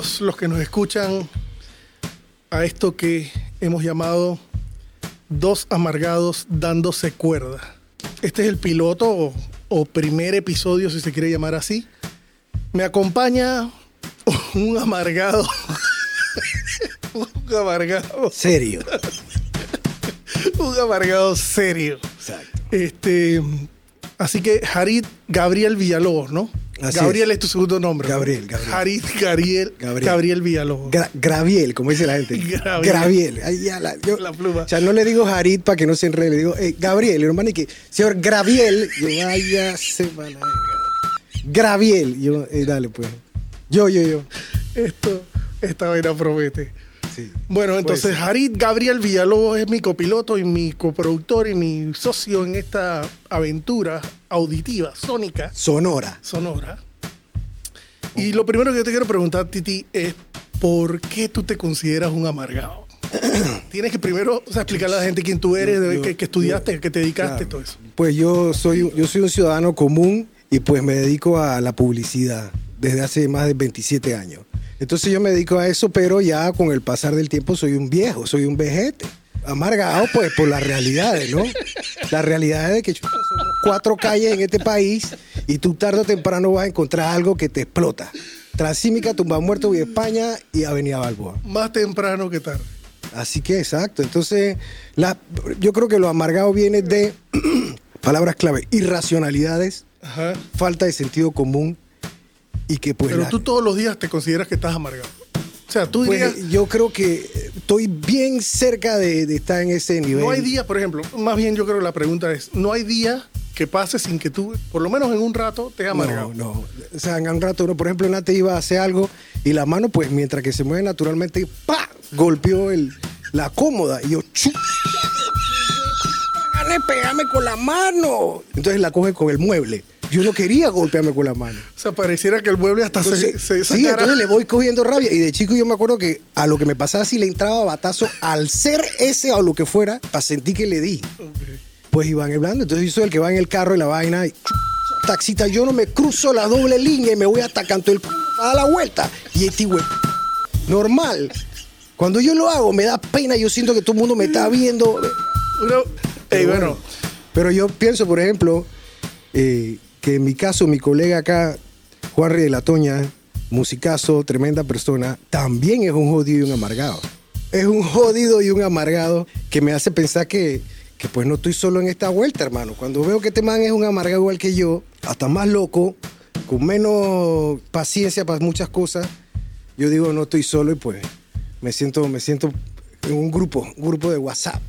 Bienvenidos los que nos escuchan a esto que hemos llamado Dos Amargados dándose cuerda. Este es el piloto o, o primer episodio, si se quiere llamar así. Me acompaña un amargado. un amargado. Serio. un amargado serio. Exacto. Este, así que Harit Gabriel Villalobos, ¿no? Así Gabriel es. es. tu segundo nombre. ¿no? Gabriel, Gabriel. Harit Gabriel, Gabriel. Gabriel, Villalobos. Gra- Graviel, como dice la gente. Graviel. Ya la, yo- La pluma. O sea, no le digo Harit para que no se enrede. Le digo, eh, Gabriel, hermano, y que, señor Graviel. Yo, vaya, se va la. Graviel. Yo, eh, dale, pues. Yo, yo, yo. Esto, esta vaina promete. Sí. Bueno, entonces Pues, Harit Gabriel Villalobos es mi copiloto y mi coproductor y mi socio en esta aventura auditiva, sónica, Sonora. sonora. Y lo primero que yo te quiero preguntar, Titi, es ¿por qué tú te consideras un amargado? Tienes que primero o sea, explicarle a la gente quién tú eres, Yo- qué, qué estudiaste, qué te dedicaste, Claro. todo eso. Pues yo soy, un- yo soy un ciudadano común y pues me dedico a la publicidad desde hace más de 27 años. Entonces yo me dedico a eso, pero ya con el pasar del tiempo soy un viejo, soy un vejete. Amargado pues por las realidades, ¿no? La realidad es de que chuta, somos cuatro calles en este país y tú tarde o temprano vas a encontrar algo que te explota. Transímica, Tumba Muerto, Vía España y Avenida Balboa. Más temprano que tarde. Así que exacto. Entonces, la, yo creo que lo amargado viene de palabras clave, irracionalidades, Ajá. falta de sentido común y que pues... Pero la- tú todos los días te consideras que estás amargado. O sea, tú pues, dirías, yo creo que estoy bien cerca de, de estar en ese nivel. no hay día, por ejemplo, más bien yo creo que la pregunta es, no hay día que pase sin que tú, por lo menos en un rato, te amargado. No, no. O sea, en un rato uno, por ejemplo, antes iba a hacer algo y la mano, pues mientras que se mueve naturalmente, ¡pa! golpeó el, la cómoda y yo, ¡chu! Pégame con la mano. Entonces la coge con el mueble. Yo no quería golpearme con la mano. O sea, pareciera que el mueble hasta se, Entonces, se sí, sacara. entonces le voy cogiendo rabia. Y de chico yo me acuerdo que a lo que me pasaba si le entraba batazo al ser ese o lo que fuera, para sentir que le di. Pues iban hablando. Entonces yo soy el que va en el carro y la vaina. Y, taxita, yo no me cruzo la doble línea y me voy hasta canto el a la vuelta. Y este güey, normal. Cuando yo lo hago, me da pena. Yo siento que todo el mundo me está viendo. Pero bueno, Pero yo pienso, por ejemplo, eh, que en mi caso, mi colega acá, Juan de la Toña, musicazo, tremenda persona, también es un jodido y un amargado. Es un jodido y un amargado que me hace pensar que, que pues no estoy solo en esta vuelta, hermano. Cuando veo que este man es un amargado igual que yo, hasta más loco, con menos paciencia para muchas cosas, yo digo no estoy solo y pues me siento, me siento en un grupo, un grupo de WhatsApp.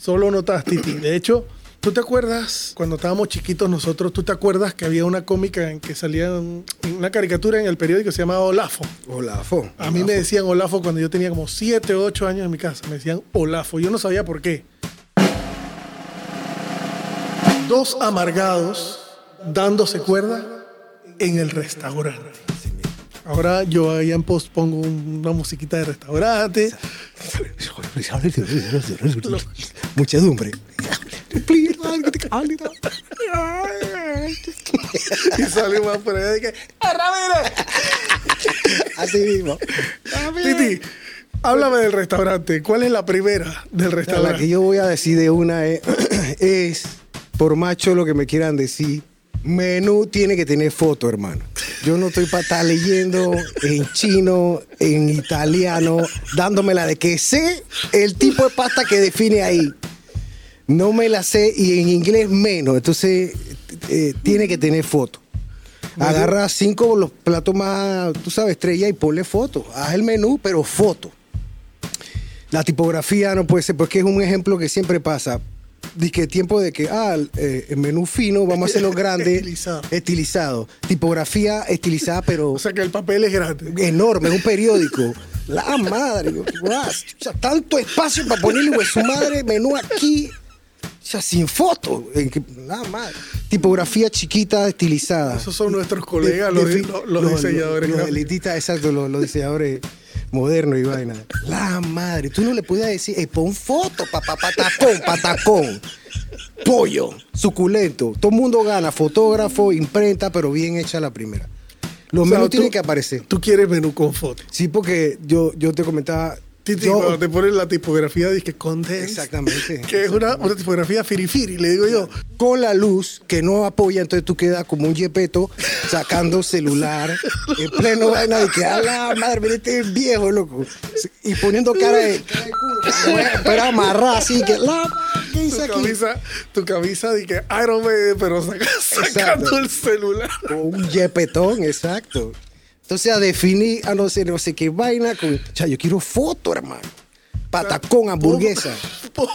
solo notas, Titi. De hecho, ¿tú te acuerdas cuando estábamos chiquitos nosotros? ¿Tú te acuerdas que había una cómica en que salía un- una caricatura en el periódico que se llamaba Olafo? Olafo. A mí me decían Olafo cuando yo tenía como 7 o 8 años en mi casa. Me decían Olafo. Yo no sabía por qué. Dos amargados dándose cuerda en el restaurante. Ahora yo ahí en post pongo una musiquita de restaurante. Muchedumbre. Y sale más por allá de que ¡Ah, Ramírez! Así mismo. Titi, háblame del restaurante. ¿Cuál es la primera del La restaurante? que yo voy a decir de una es, es, por macho lo que me quieran decir, menú tiene que tener foto, hermano. Yo no estoy para estar leyendo en chino, en italiano, dándomela de que sé el tipo de pasta que define ahí. No me la sé y en inglés menos. Entonces, eh, tiene que tener foto. Agarra cinco los platos más, tú sabes, estrella y ponle foto. Haz el menú, pero foto. La tipografía no puede ser, porque es un ejemplo que siempre pasa. Dice que tiempo de que, ah, eh, el menú fino, vamos a hacerlo grande. Estilizado. Estilizado. Tipografía estilizada, pero O sea que el papel es grande. enorme, es un periódico. La madre, guau, o sea, tanto espacio para ponerle güey, su madre, menú aquí, o sea, sin foto, en que- nada más. Tipografía chiquita, estilizada. Esos son nuestros colegas, los, Defi- los- los diseñadores. Los, elitistas, exacto, los, los diseñadores modernos y vaina. La madre, tú no le podías decir, eh, pon foto, papá, patacón, patacón. Pollo, suculento. Todo el mundo gana, fotógrafo, imprenta, pero bien hecha la primera. Los O sea, menús tú- tienen que aparecer. Tú quieres menú con foto. Sí, porque yo, yo te comentaba. Yo- cuando te ponen la tipografía, dice condense. Exactamente. Que es una, una tipografía firifiri, le digo yo. con la luz que no apoya, entonces tú quedas como un yepeto sacando celular en pleno vaina de que a la madre, mira este viejo, loco. Y poniendo cara de, cara de culo, pero amarrar así que la ¿qué Tu hice aquí? camisa, tu camisa de que Iron Man, pero saca- sacando el celular. Un yepetón, exacto. Entonces a definir, a no sé, no sé qué vaina con. O sea, yo quiero foto, hermano. Patacón, hamburguesa. Pon-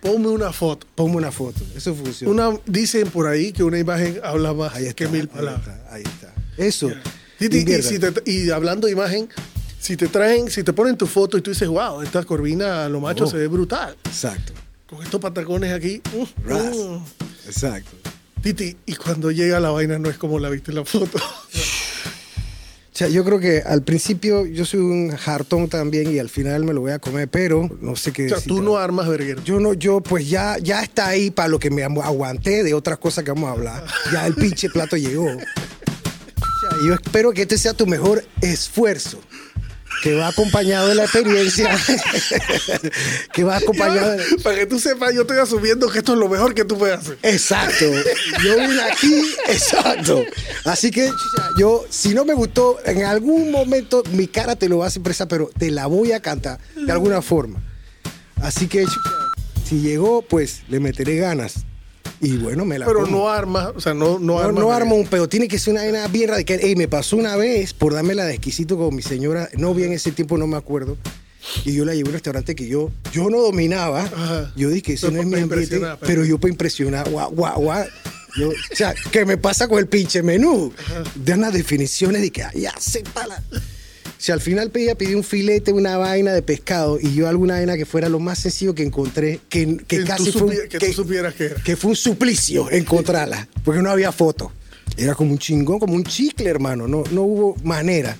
Ponme una foto. Ponme una foto. Eso funciona. Una, dicen por ahí que una imagen habla más ahí está, que mil ahí palabras. está, ahí está. Eso. Titi, y, si te- y hablando de imagen, si te traen, si te ponen tu foto y tú dices, wow, esta corvina lo macho Oh. se ve brutal. Exacto. Con estos patacones aquí. mm, Ras. mm. Exacto. Titi, y cuando llega la vaina no es como la viste en la foto. O sea, yo creo que al principio yo soy un jartón también y al final me lo voy a comer, pero no sé qué o sea, decir. tú no armas verguero. Yo no, yo pues ya, ya está ahí para lo que me agu- aguanté de otras cosas que vamos a hablar. Ya el pinche plato llegó. O sea, yo espero que este sea tu mejor esfuerzo. Que va acompañado de la experiencia. que va acompañado de... Para que tú sepas, yo estoy asumiendo que esto es lo mejor que tú puedes hacer. Exacto. Yo vine aquí, exacto. Así que yo, si no me gustó, en algún momento mi cara te lo va a hacer presa, pero te la voy a cantar de alguna forma. Así que si llegó, pues le meteré ganas. Y bueno, me la Pero como. no armas, o sea, no, no, No, armas. no armo un pedo, tiene que ser una vaina bien radical. Ey, me pasó una vez por darme la de exquisito con mi señora, novia en ese tiempo, no me acuerdo. Y yo la llevé a un restaurante que yo, yo no dominaba. Ajá. Yo dije, eso no es mi ambiente. para Pero yo para impresionar, guau, guau, guau. Yo, o sea, ¿qué me pasa con el pinche menú? De unas definiciones de que, "Ay, ya se para. Sea, al final pedía, pedí un filete, una vaina de pescado y yo alguna vaina que fuera lo más sencillo que encontré, que, que Que casi fue un- que tú supieras que era. que fue un suplicio encontrarla, porque no había foto. Era como un chingón, como un chicle, hermano, no, no hubo manera.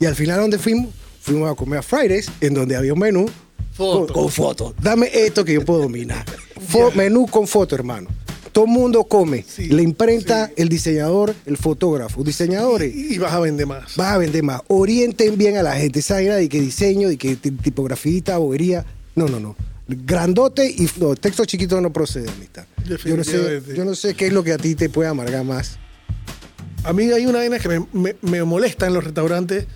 Y al final, ¿a ¿dónde fuimos? Fuimos a comer a Fridays, en donde había un menú Foto. con, con foto. Dame esto que yo puedo dominar. Fo- menú con foto, hermano. Todo mundo come. Sí, La imprenta, el diseñador, el fotógrafo. Diseñadores, Y, y vas a vender más. vas a vender más. Orienten bien a la gente. Esa era de que diseño, de que ti- tipografía, bobería. No, no, no. Grandote y no, texto chiquito no procede, amistad. Yo no, sé, yo no sé qué es lo que a ti te puede amargar más. A mí hay una vaina que me, me- me molesta en los restaurantes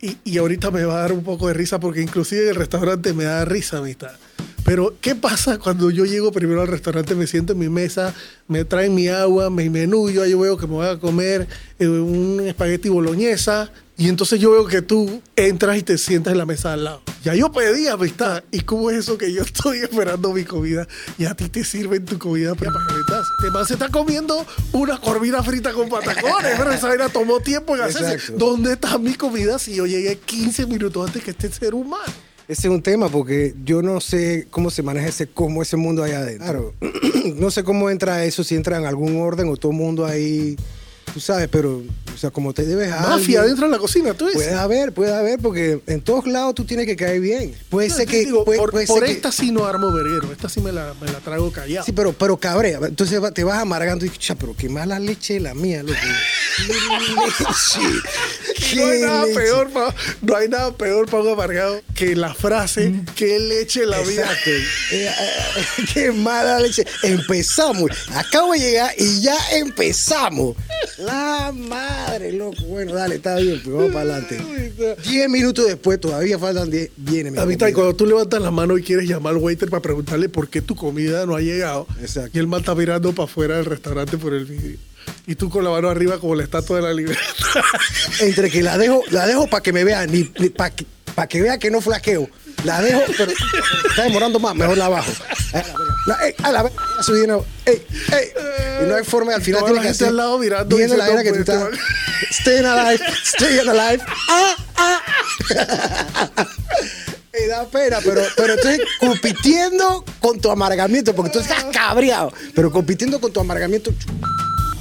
y, y ahorita me va a dar un poco de risa porque inclusive el restaurante me da risa, amistad. Pero, ¿qué pasa cuando yo llego primero al restaurante, me siento en mi mesa, me traen mi agua, mi menú, yo ahí veo que me voy a comer eh, un espagueti boloñesa y entonces yo veo que tú entras y te sientas en la mesa al lado. Ya yo pedí amistad. ¿Y cómo es eso que yo estoy esperando mi comida y a ti te sirven tu comida para calentarse? Este man se está comiendo una corvina frita con patacones, pero esa vaina tomó tiempo en hacerse. Exacto. ¿Dónde está mi comida si yo llegué 15 minutos antes que este ser humano? Ese es un tema porque yo no sé cómo se maneja ese, cómo ese mundo allá adentro. Claro, no sé cómo entra eso, si entra en algún orden o todo el mundo ahí, tú sabes, pero, o sea, como te debes a Mafia alguien, dentro de la cocina, tú dices. Puede haber, puede haber, porque en todos lados tú tienes que caer bien. Puede No, ser que. digo, puede- por puede por ser que- esta sí no armo verguero, esta sí me la, me la trago callado. Sí, pero, pero cabrea. Entonces te vas amargando y cha, pero qué mala leche la mía, loco. ¿Qué leche? no hay nada leche? peor pa- no hay nada peor para un amargado que la frase que leche la vida. Exacto. Eh, eh, qué mala leche. Empezamos. Acabo de llegar y ya empezamos. La madre, loco. Bueno, dale, está bien, pues vamos para adelante. Diez minutos después, todavía faltan diez. Viene mi Amistad, comida. cuando tú levantas la mano y quieres llamar al waiter para preguntarle por qué tu comida no ha llegado, Exacto. y el man está mirando para afuera del restaurante por el vídeo. Y tú con la mano arriba como la estatua de la libertad. Entre que la dejo, la dejo para que me vean, ni, para que, pa' que vea que no flaqueo. La dejo, pero está demorando más, mejor la bajo. Ay, a la verga. La- ey, a la verga, de nuevo. Ey, ey. Y no hay forma, al final Toda tiene la que hacer. al lado mirando, Viendo la era que tú estás. Staying alive, staying alive. Ah, ah. Y da pena, pero, pero entonces compitiendo con tu amargamiento, porque tú estás cabreado, pero compitiendo con tu amargamiento.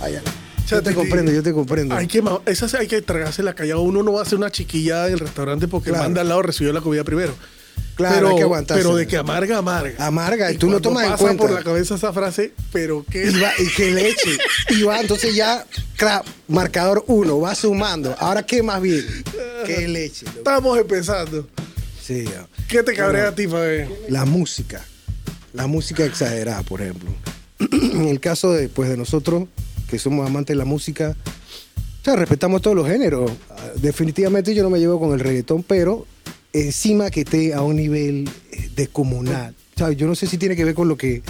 Ay. Yo te comprendo, yo te comprendo. Hay que, ma- esa sí hay que tragársela callado. Uno no va a hacer una chiquillada en el restaurante porque el Claro. man de al lado recibió la comida primero. Claro, pero, hay que aguantarse. Pero de que amarga, amarga. Amarga, y tú no tomas en cuenta. por la cabeza esa frase, pero qué. Y, va, y que leche. Y va, entonces ya, cra- marcador uno, va sumando. Ahora, ¿qué más bien? ¿Qué leche? loco. Estamos empezando. Sí, ya. ¿Qué te cabrea a ti, Fabi? La música. La música exagerada, por ejemplo. en el caso de, pues, de nosotros, que somos amantes de la música, o sea, respetamos todos los géneros. Ah, Definitivamente yo no me llevo con el reggaetón, pero encima que esté a un nivel eh, descomunal. Sea, yo no sé si tiene que ver con lo que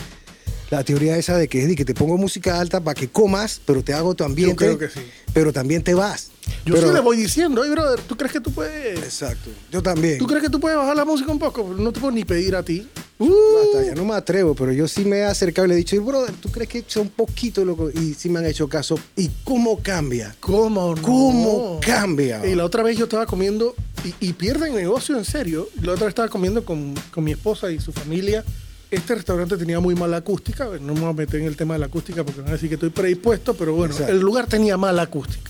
la teoría esa de que, de que te pongo música alta para que comas, pero te hago tu ambiente. creo que sí. Pero también te vas. Yo Pero- sí le voy diciendo, oye, brother, ¿tú crees que tú puedes? Exacto. Yo también. ¿Tú crees que tú puedes bajar la música un poco? No te puedo ni pedir a ti. Uh, Basta, ya no me atrevo, pero yo sí me he acercado y le he dicho, brother, ¿tú crees que son un poquito loco? Y sí me han hecho caso. ¿Y cómo cambia? ¿Cómo no? ¿Cómo cambia? Y la otra vez yo estaba comiendo, y, y pierden negocio en serio. La otra vez estaba comiendo con, con mi esposa y su familia. Este restaurante tenía muy mala acústica. No me voy a meter en el tema de la acústica porque me van a decir que estoy predispuesto, pero bueno, Exacto. el lugar tenía mala acústica.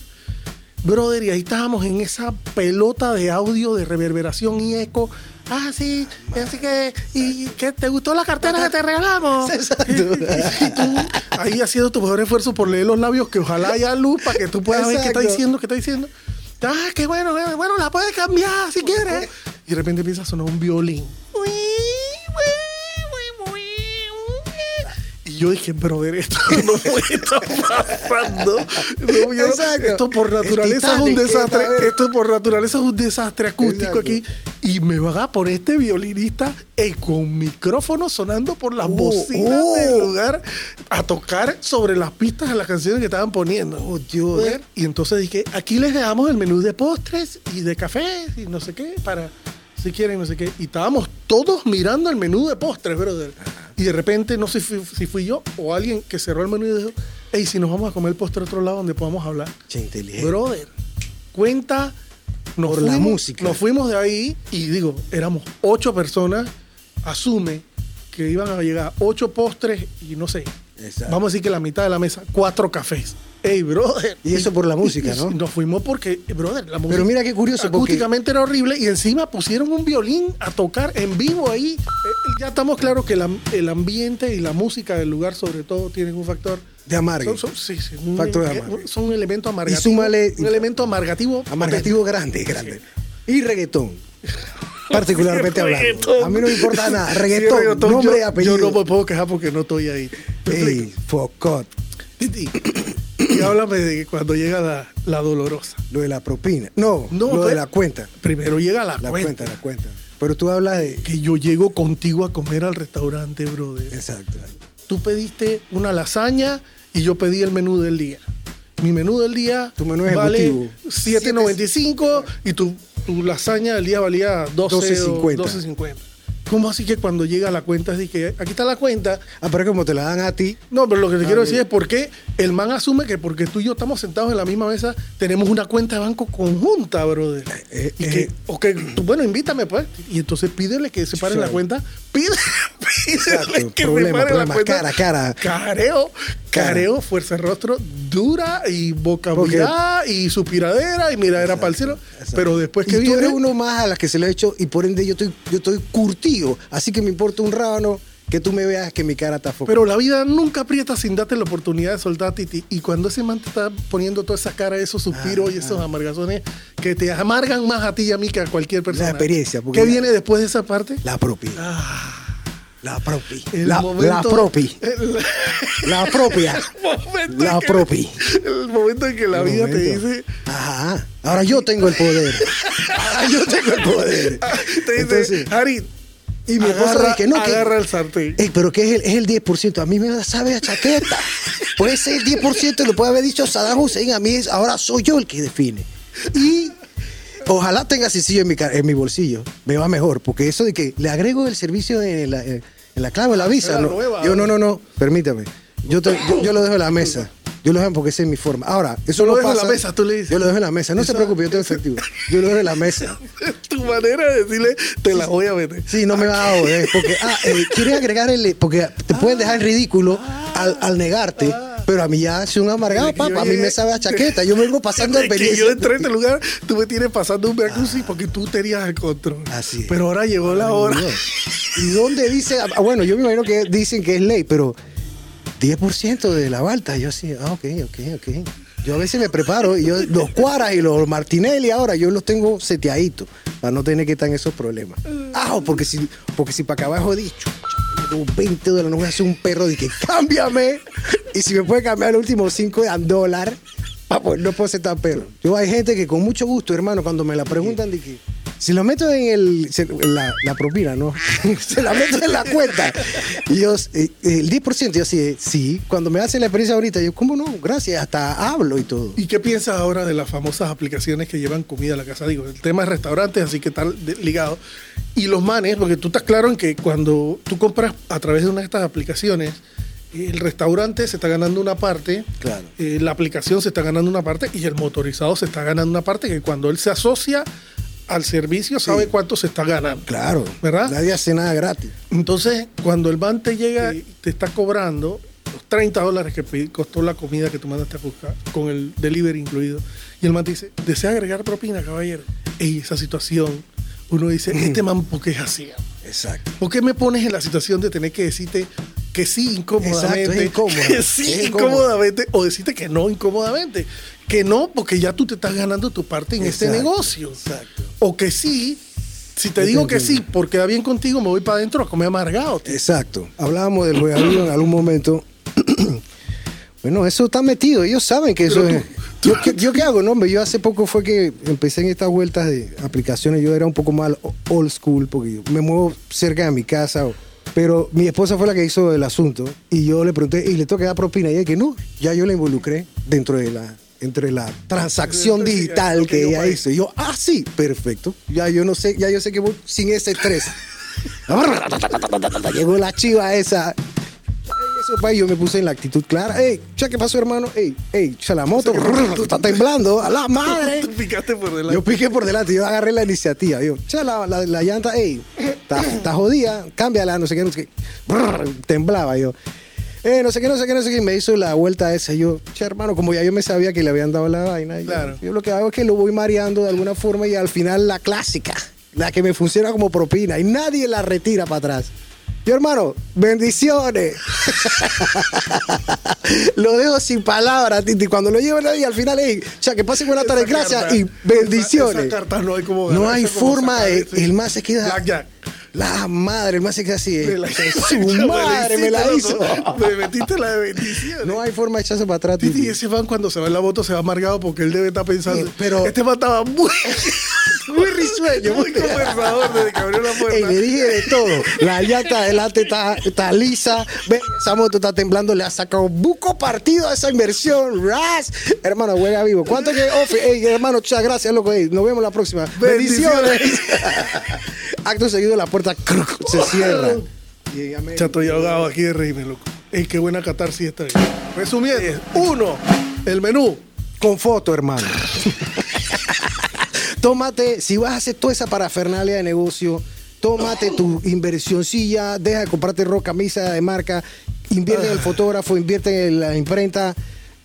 Brother, y ahí estábamos en esa pelota de audio, de reverberación y eco. Ah, sí, así que, ¿y qué te gustó la cartera que te regalamos? Exacto. Y tú ahí haciendo tu mejor esfuerzo por leer los labios, que ojalá haya luz para que tú puedas ver qué está diciendo, qué está diciendo. Ah, qué bueno, bueno, la puedes cambiar si quieres. Y de repente empieza a sonar un violín. Y yo dije, brother, esto no puede estar pasando. No, yo- esto por naturaleza es un desastre. Esto por naturaleza es un desastre acústico Exacto. aquí. Y me van a poner este violinista eh, con micrófono sonando por las Oh, bocinas oh. del lugar a tocar sobre las pistas de las canciones que estaban poniendo. Oh, Dios. Joder. Y entonces dije, aquí les dejamos el menú de postres y de café y no sé qué, para si quieren, no sé qué. Y estábamos todos mirando el menú de postres, brother. Y de repente, no sé si fui, yo o alguien que cerró el menú y dijo, hey, si nos vamos a comer el postre a otro lado donde podamos hablar. Che, inteligente. Brother, cuenta. Nos Por la música. Nos fuimos de ahí y digo, éramos ocho personas. Asume que iban a llegar ocho postres y no sé. Exacto. Vamos a decir que la mitad de la mesa, cuatro cafés. Ey, brother. Y eso por la música, y- ¿no? y Nos fuimos porque, brother, la música. Pero mira qué curioso, porque- Acústicamente era horrible y encima pusieron un violín a tocar en vivo ahí. Eh, ya estamos claros que la- el ambiente y la música del lugar, sobre todo, tienen un factor. De amargue. Son, son- sí, sí, un, Factor de eh, amargue. son un elemento amargativo. súmale- un elemento amargativo. Amargativo grande, grande. Y reggaetón. Particularmente hablando. Reggaetón. A mí no me importa nada. Reggaetón, reggaetón, nombre yo, y apellido. Yo no me puedo quejar porque no estoy ahí. ¿Me Ey, focot. Titi, Y háblame de cuando llega la, la dolorosa. Lo de la propina. No, No, lo de pero- la cuenta. Primero llega la, La cuenta. cuenta, la cuenta. Pero tú hablas de. Que yo llego contigo a comer al restaurante, brother. Exacto. Tú pediste una lasaña y yo pedí el menú del día. Mi menú del día Tu menú vale ejecutivo. 7.95 y tu, tu lasaña del día valía 12 o 12.50. 12.50. ¿Cómo así que cuando llega la cuenta, así que aquí está la cuenta? Ah, pero como te la dan a ti. No, pero lo que te Ah, quiero decir es por qué el man asume que porque tú y yo estamos sentados en la misma mesa, tenemos una cuenta de banco conjunta, brother. Eh, y eh. que, o que tú, bueno, invítame, pues. Y entonces pídele que se pare la cuenta. Pide, pídele Exacto, que problema, problema. la. Cara, cara. Careo, Cara. careo, fuerza de rostro dura y virada y suspiradera y miradera para el cielo. Exacto. Pero después que y tú eres uno más a las que se le ha hecho y por ende yo estoy, yo estoy curtido. Así que me importa un rábano que tú me veas que mi cara está focada. Pero la vida nunca aprieta sin darte la oportunidad de soltar titi. Y cuando ese man te está poniendo toda esa cara, esos suspiros y esos amargazones que te amargan más a ti y a mí que a cualquier persona. experiencia, porque ¿Qué la- viene después de esa parte? La propia. Ah, La propia. el La, momento- la propia. El, La propia. momento La que- propia. El momento en que la El vida te dice. Ajá. Ahora yo tengo el poder. Ahora yo tengo el poder. Te dice, Entonces, Harry, y mi agarra, que no, que- agarra el sartén. Ey, pero que es el, es el 10%. A mí me sabe a chaqueta. Puede ser el 10% y lo puede haber dicho Saddam Hussein. A mí es, ahora soy yo el que define. Y ojalá tenga sencillo en mi, en mi bolsillo. Me va mejor. Porque eso de que le agrego el servicio en la, en la clave, en la visa. No. Yo no, no, no. Permítame. Yo, te- yo, yo lo dejo en la mesa. Yo lo dejo porque esa es mi forma. Ahora, eso lo no dejas en la pasa- mesa, tú le dices. Yo lo dejo en la mesa. No se Eso- preocupe, yo tengo efectivo. Yo lo dejo en la mesa. tu manera de decirle, te la voy a meter. Sí, no me vas a joder. Porque, ah, eh, quieres agregar el. Porque te pueden dejar en ridículo al, al negarte. Pero a mí ya soy un amargado, papá. A mí me sabe a chaqueta. Yo vengo pasando Desde que experiencia. yo entré en este lugar, tú me tienes pasando un jacuzzi porque tú tenías el control. Así es. Pero ahora llegó la hora. ¿Y dónde dice? ah, Bueno, yo me imagino que dicen que es ley, pero 10% de la balta. Yo así, ah, ok, ok, ok. Yo a veces me preparo y yo los cuaras y los Martinelli ahora yo los tengo seteaditos para no tener que estar en esos problemas. Ah, porque si, porque si para acá abajo dicho, 20 dólares, no voy a hacer un perro de que cámbiame. Y si me puede cambiar el último 5 de dólar, ah, pues no puedo ser tan perro. Yo hay gente que con mucho gusto, hermano, cuando me la preguntan de que si lo meto en el en la, la propina, ¿no? se la meto en la cuenta. Y yo, eh, el 10%, yo así, sí. Cuando me hacen la experiencia ahorita, yo, ¿cómo no? Gracias, hasta hablo y todo. ¿Y qué piensas ahora de las famosas aplicaciones que llevan comida a la casa? Digo, el tema es restaurantes, así que está ligado. Y los manes, porque tú estás claro en que cuando tú compras a través de una de estas aplicaciones, el restaurante se está ganando una parte, Claro. eh, la aplicación se está ganando una parte y el motorizado se está ganando una parte que cuando él se asocia al servicio sabe cuánto se está ganando. Claro. ¿Verdad? Nadie hace nada gratis. Entonces, cuando el van te llega y te está cobrando los 30 dólares que costó la comida que tú mandaste a buscar, con el delivery incluido, y el man te dice, ¿desea agregar propina, caballero? Y esa situación, uno dice, este man, ¿por qué es así? Exacto. ¿Por qué me pones en la situación de tener que decirte que sí incómodamente? Exacto, es incómodo. Que sí incómodo. incómodamente, o decirte que no incómodamente. Que no, porque ya tú te estás ganando tu parte en este negocio. exacto. O que sí, si te digo que sí, porque da bien contigo, me voy para adentro a comer amargado. tío. Exacto. Hablábamos del regalío en algún momento. bueno, eso está metido. Ellos saben que eso es. Yo, ¿qué- ¿Yo qué hago? No, hombre, yo hace poco fue que empecé en estas vueltas de aplicaciones. Yo era un poco más old school porque yo me muevo cerca de mi casa. Pero mi esposa fue la que hizo el asunto y yo le pregunté, ¿y le que dar propina? Y ella que no, ya yo la involucré dentro de la entre la transacción digital que ella hizo. Y yo, ah, sí, perfecto. Ya yo no sé, ya yo sé que voy sin ese estrés. Llegó la chiva esa. Yo me puse en la actitud clara. Ey, ya, ¿qué pasó, hermano? Ey, ey, ya la moto está temblando. A la madre. Tú picaste por delante. Yo piqué por delante, yo agarré la iniciativa. Yo, ya la, la, la llanta, ey, está, jodida, cámbiala, no sé qué, no sé qué. Temblaba yo. Eh, no sé qué, no sé qué, no sé qué. y Me hizo la vuelta esa. Yo, che, hermano, como ya yo me sabía que le habían dado la vaina. Claro. Yo, lo que hago es que lo voy mareando de alguna forma y al final la clásica, la que me funciona como propina y nadie la retira para atrás. Yo, hermano, bendiciones. lo dejo sin palabras, Titi. Cuando lo llevan ahí, al final, ey, cha, que pasen buena tarde, gracias y bendiciones. Esa, esa carta no hay como No hay es forma de. El más se queda. Blackjack. La madre, el más se queda así. eh. Me la- Su madre me la hizo. Me metiste la de bendición. No hay forma de echarse para atrás. Titi, ese van cuando se va en la moto se va amargado porque él debe estar pensando. Sí, pero- este man estaba muy, Muy risueño. muy conversador desde que abrió la Ey, puerta. le dije de todo. La llanta adelante está, está lisa. Ve, esa moto está temblando. Le ha sacado buco partido a esa inversión. Ras. Hermano, huele vivo. ¿Cuánto que ofre? Ey, hermano, muchas gracias, loco. Ey, nos vemos la próxima. Bendiciones. Bendiciones. Acto seguido, la puerta se cierra. Y ya ahogado aquí de reírme, loco. Ey, qué buena catarsis esta. Resumiendo, uno, el menú. Con foto, hermano. tómate, si vas a hacer toda esa parafernalia de negocio, tómate tu inversioncilla, deja de comprarte ropa, camisa de marca, invierte en el fotógrafo, invierte en la imprenta,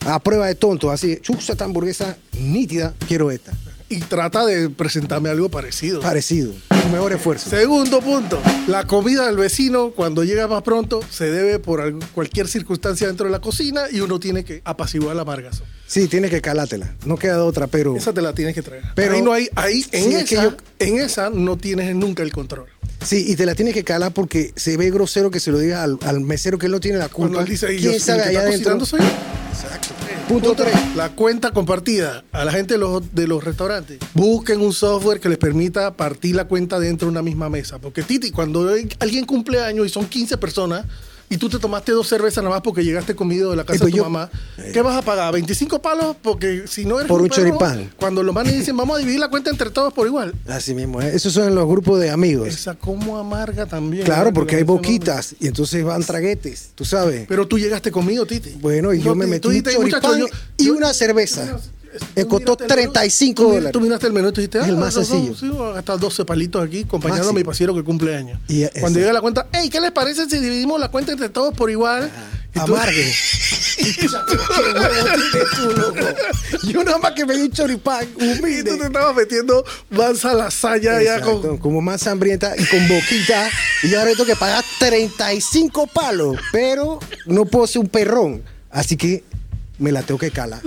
a prueba de tonto, así, chucha esta hamburguesa nítida, quiero esta. Y trata de presentarme algo parecido. Parecido, mejor esfuerzo. Segundo punto, la comida del vecino cuando llega más pronto se debe por cualquier circunstancia dentro de la cocina y uno tiene que apaciguar la amargazo. Sí, tienes que calátela, no queda de otra, pero... Esa te la tienes que traer. Pero- ahí no hay, ahí en, Sí, esa, es que yo- en esa no tienes nunca el control. Sí, y te la tienes que calar porque se ve grosero que se lo diga al, al mesero que él no tiene la culpa. Cuando él dice, ¿Quién yo, sabe allá adentro? cocinando soy yo. Exacto. Punto tres. La cuenta compartida a la gente de los, de los restaurantes. Busquen un software que les permita partir la cuenta dentro de una misma mesa. Porque Titi, cuando alguien cumple años y son 15 personas y tú te tomaste dos cervezas nada más porque llegaste comido de la casa Eh, pues de tu yo- mamá, ¿qué vas a pagar? ¿25 palos? Porque si no eres Por un perro, choripán. Cuando los manes dicen, vamos a dividir la cuenta entre todos por igual. Así mismo, ¿eh? esos son los grupos de amigos. Esa como amarga también. Claro, que porque hay boquitas y entonces van traguetes, tú sabes. Pero tú llegaste conmigo, Titi. Bueno, y yo me metí un dijiste, choripán "Muchacho, yo- y yo- una cerveza. Me costó miraste el menú, 35 tú mir- dólares. Tú miraste el menú y dijiste, Es el ah, más sencillo. Sí, voy a gastar 12 palitos aquí acompañando a mi pasiero que cumple años. Y, Cuando llega la cuenta, hey, ¿qué les parece si dividimos la cuenta entre todos por igual? Y tú- Amargue. Yo nada más que me di un choripán Y tú te humilde. estabas metiendo mansa lasaña ya con... como más hambrienta y con boquita. Y ahora tengo que pagar 35 palos. Pero no puedo ser un perrón. Así que me la tengo que calar.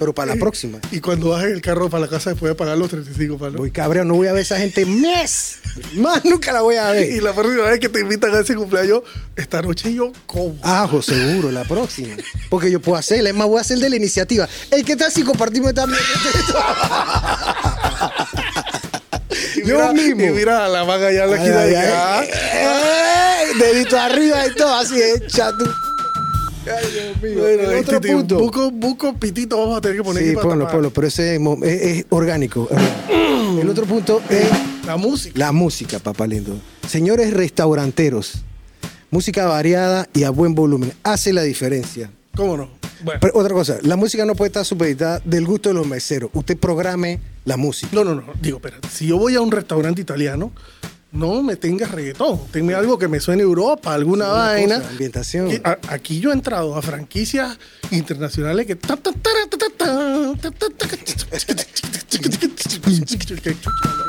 Pero para la próxima. Y cuando bajes el carro para la casa después de pagar los 35 palos. Voy cabrón, no voy a ver a esa gente mes. Más nunca la voy a Y ver. la próxima vez que te invitan a ese cumpleaños, esta noche yo como. Ajo, seguro, la próxima. Porque yo puedo hacerla. Es más, voy a hacer de la iniciativa. El que está si compartimos también. Y yo mira- mismo. Y mira a la vaga allá en la esquina ay, acá. ay, ay, dedito arriba y todo, así hecha tú. Ay, Dios mío. Bueno, El otro este, punto. Buco, buco pitito vamos a tener que poner Sí, ponlo, ponlo, pero ese es orgánico. El otro punto es La música. la música, papá lindo. Señores restauranteros, música variada y a buen volumen hace la diferencia. ¿Cómo no? Bueno. Pero otra cosa, la música no puede estar supeditada del gusto de los meseros. Usted programe la música. No, no, no. Digo, espérate. Si yo voy a un restaurante italiano, no me tengas reggaetón. Tenme algo que me suene Europa, alguna Sí, vaina. cosa, ambientación. Aquí yo he entrado a franquicias internacionales que.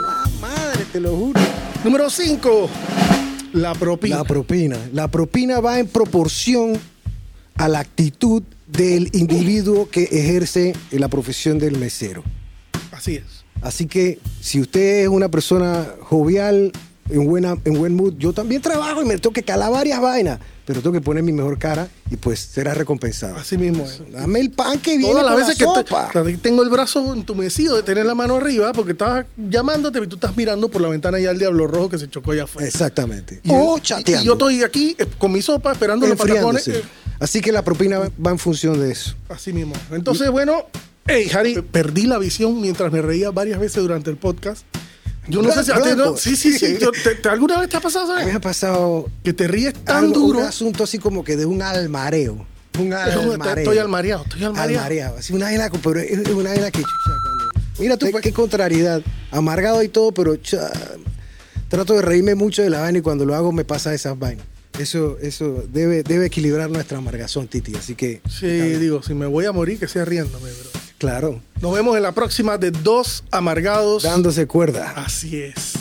Ah, madre, te lo juro. Número 5. La propina. La propina. La propina va en proporción a la actitud del individuo que ejerce la profesión del mesero. Así es. Así que si usted es una persona jovial, en, buena, en buen mood, yo también trabajo y me tengo que calar varias vainas, pero tengo que poner mi mejor cara y pues será recompensado. Así mismo es. Dame el pan que viene Todas las veces la que sopa. te- tengo el brazo entumecido de tener la mano arriba porque estabas llamándote y tú estás mirando por la ventana ya el diablo rojo que se chocó allá afuera. Exactamente. Y, o y- chateando. y yo estoy aquí eh, con mi sopa esperando los patacones. eh, Así que la propina va- va en función de eso. así mismo. Entonces, bueno, hey, Harry, perdí la visión mientras me reía varias veces durante el podcast. Yo no sé si a ti no-. Sí, sí, sí. yo- te- te- ¿Alguna vez te ha pasado, A mí me sabes? ha pasado Que te ríes tan algo- duro. un asunto así como que de un almareo. Un almareo. Estoy almareado, estoy almareado. Almareado. Así una pero es una vaina que chucha, cuando- Mira tú, qué contrariedad. Amargado y todo, pero cha, trato de reírme mucho de la vaina y cuando lo hago me pasa esas vainas. Eso, eso debe, debe equilibrar nuestra amargazón, Titi. Así que, Sí, digo, si me voy a morir, que sea riéndome, bro. Claro, Nos vemos en la próxima de Dos Amargados. dándose cuerda. Así es.